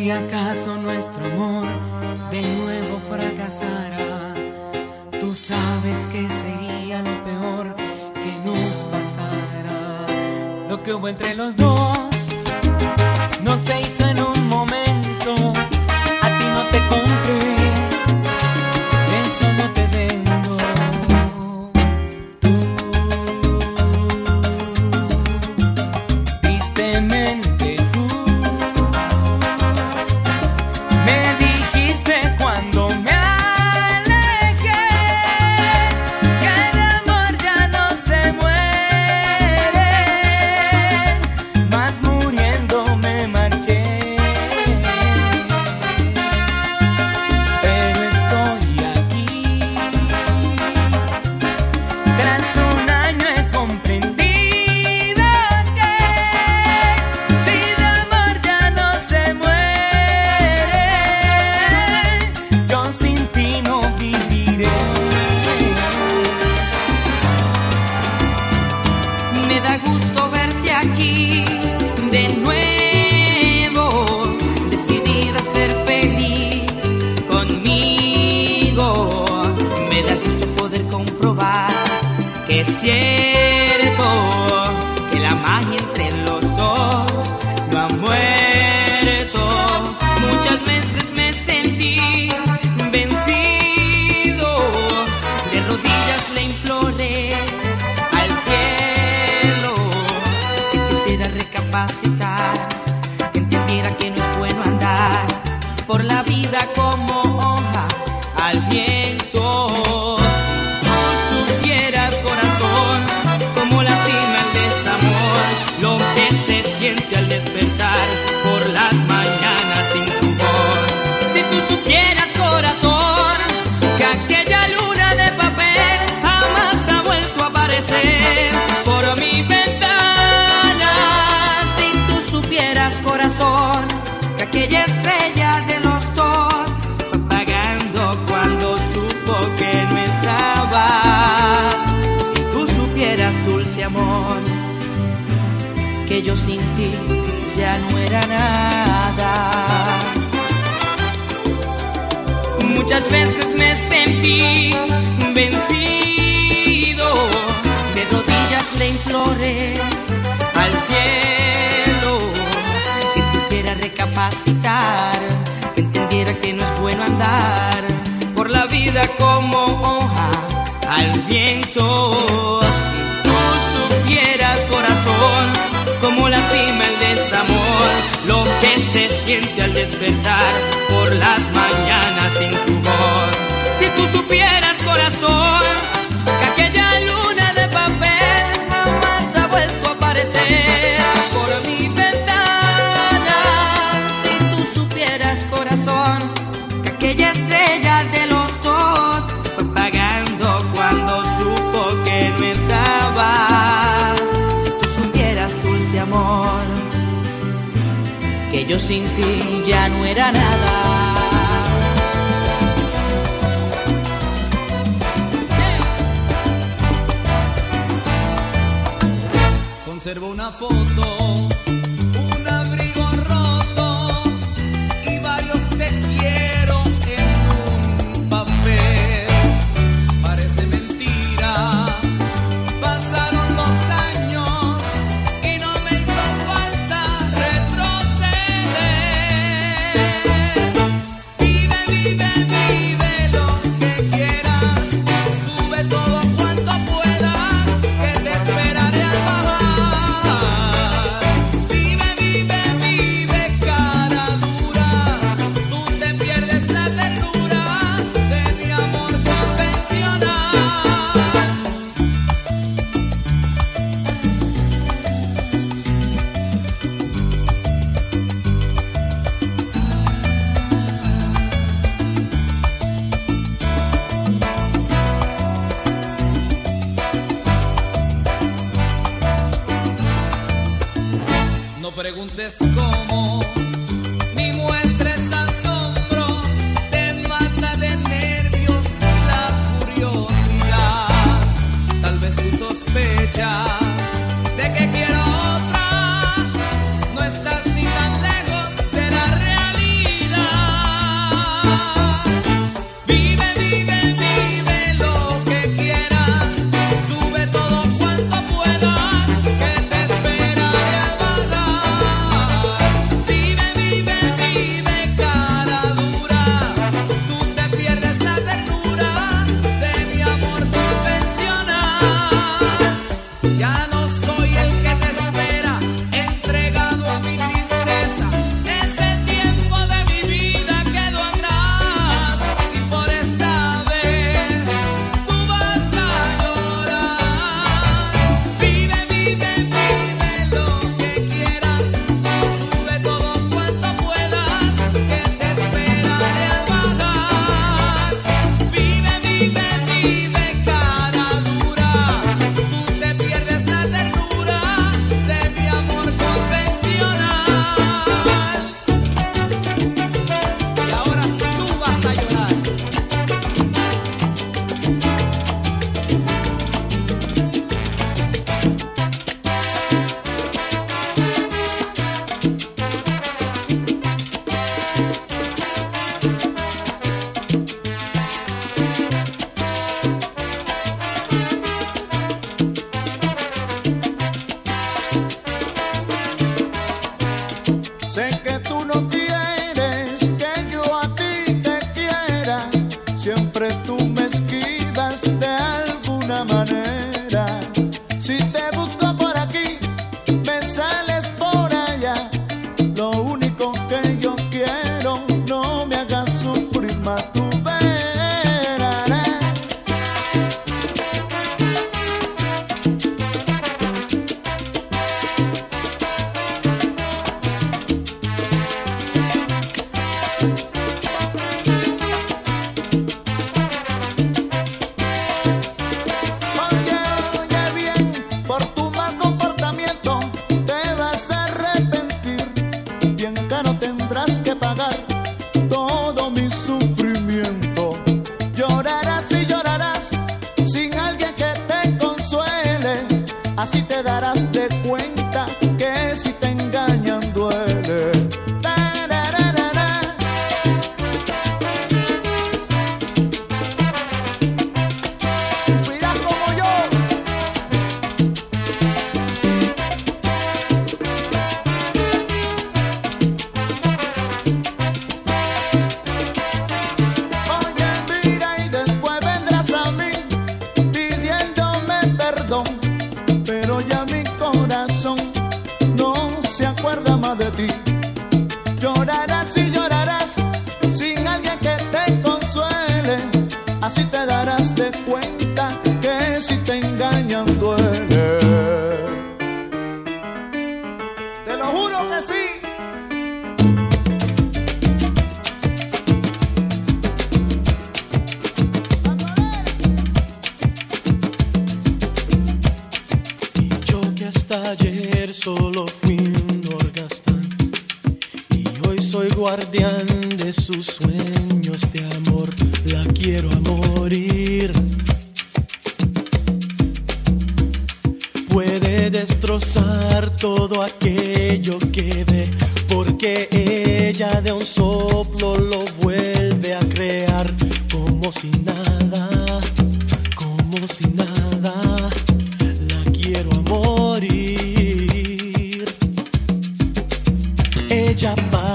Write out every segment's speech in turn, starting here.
si acaso nuestro amor de nuevo fracasara, tú sabes que sería lo peor que nos pasara. Lo que hubo entre los dos no se hizo en un momento, que aquella estrella de los dos apagando cuando supo que no estabas. Si tú supieras, dulce amor, que yo sin ti ya no era nada. Muchas veces me sentí vencido, de rodillas le imploré como hoja al viento. Si tú supieras, corazón, cómo lastima el desamor, lo que se siente al despertar por las mañanas sin tu voz. Si tú supieras, corazón, que aquella luna de papel jamás ha vuelto a aparecer yo sin ti ya no era nada. Conservo una foto, juro que sí. Y yo que hasta ayer solo fui un orgastán y hoy soy guardián de sus sueños jump by.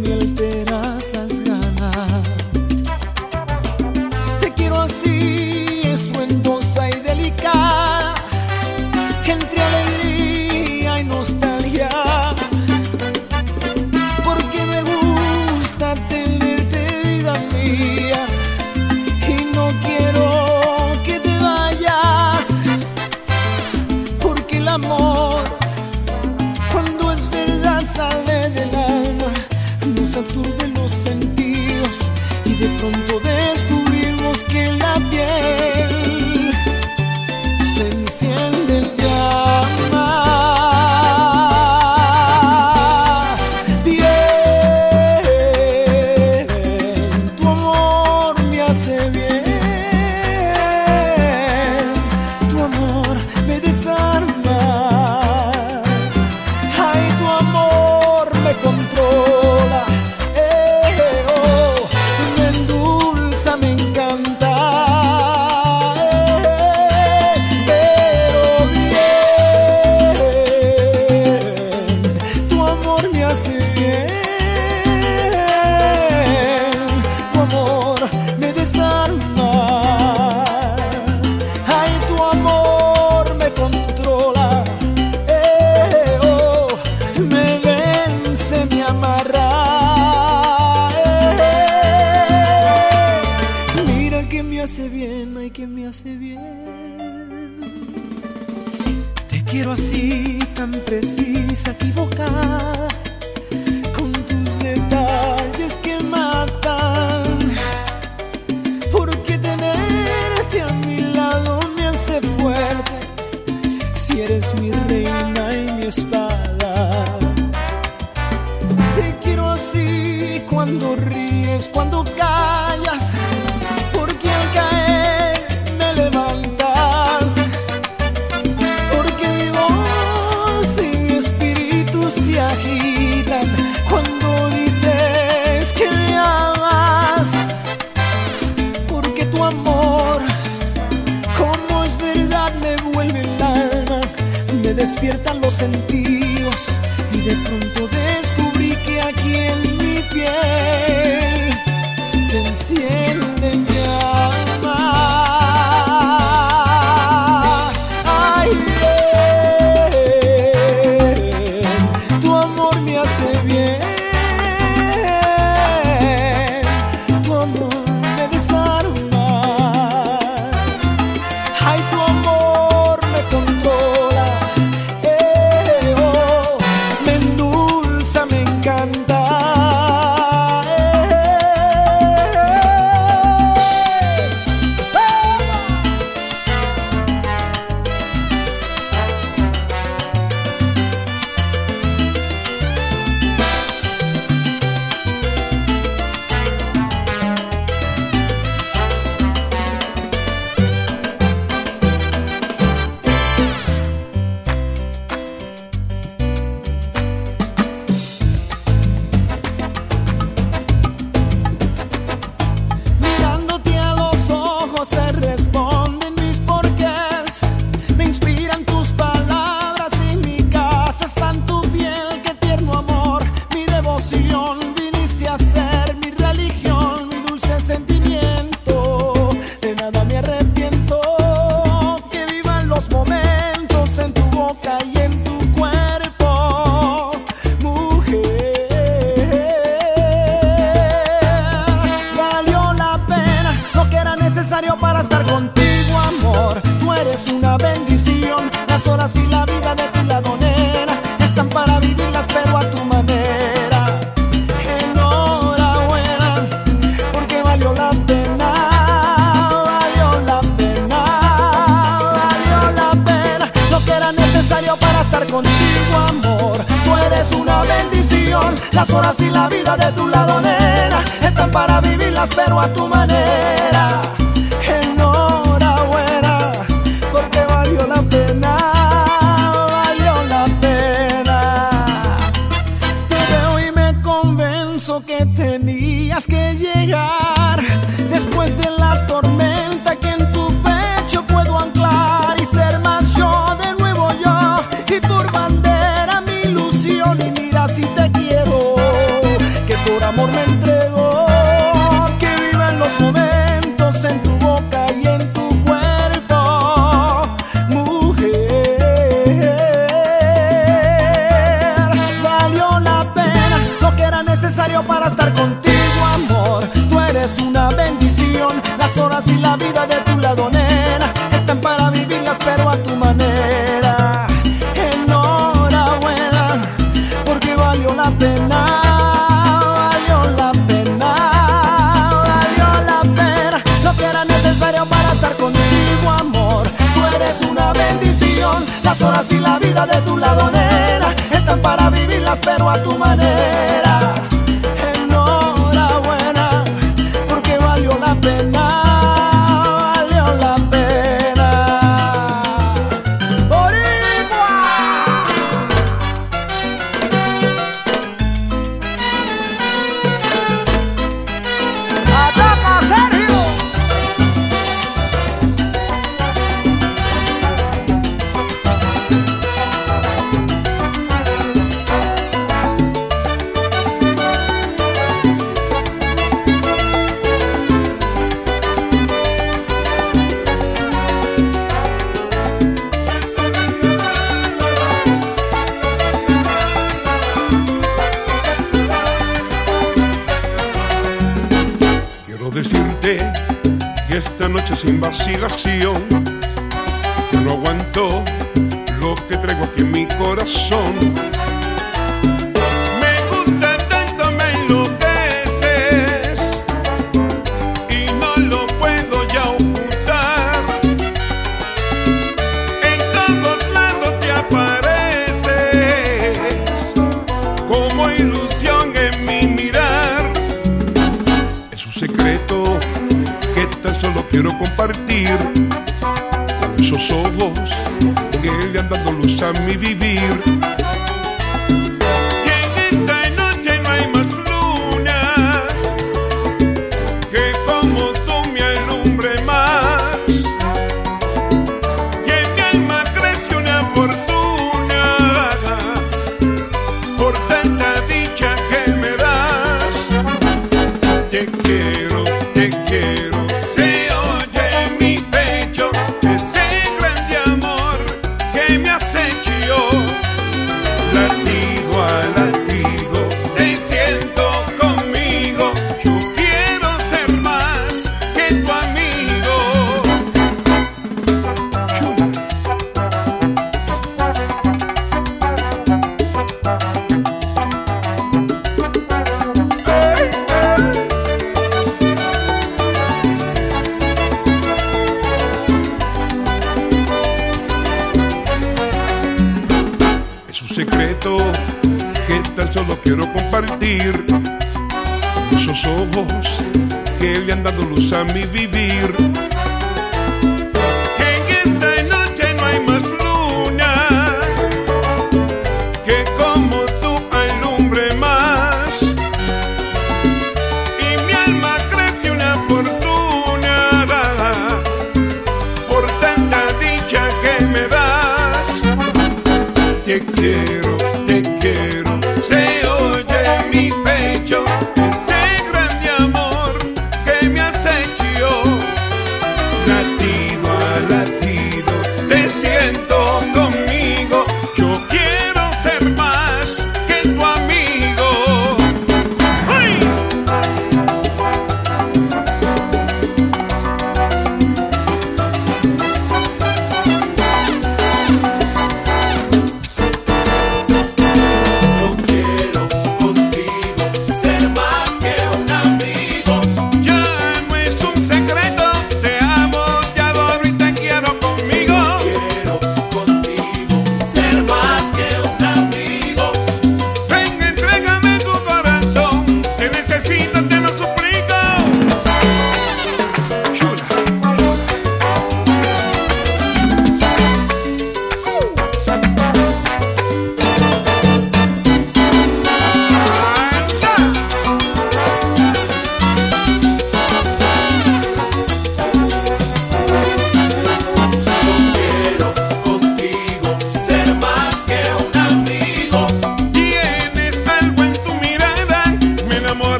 Me alteras despiertan los sentidos y de pronto emoción. Las horas y la vida de tu lado, nena, están para vivirlas, pero a tu manera. estar contigo, amor. Tú eres una bendición. Las horas y la vida de tu lado, nena, están para vivirlas, pero a tu manera. Enhorabuena, porque valió la pena. Valió la pena, valió la pena. Lo que era necesario para estar contigo, amor. Tú eres una bendición. Las horas y la vida de tu lado, mi vivir. solo quiero compartir esos ojos que le han dado luz a mi vivir.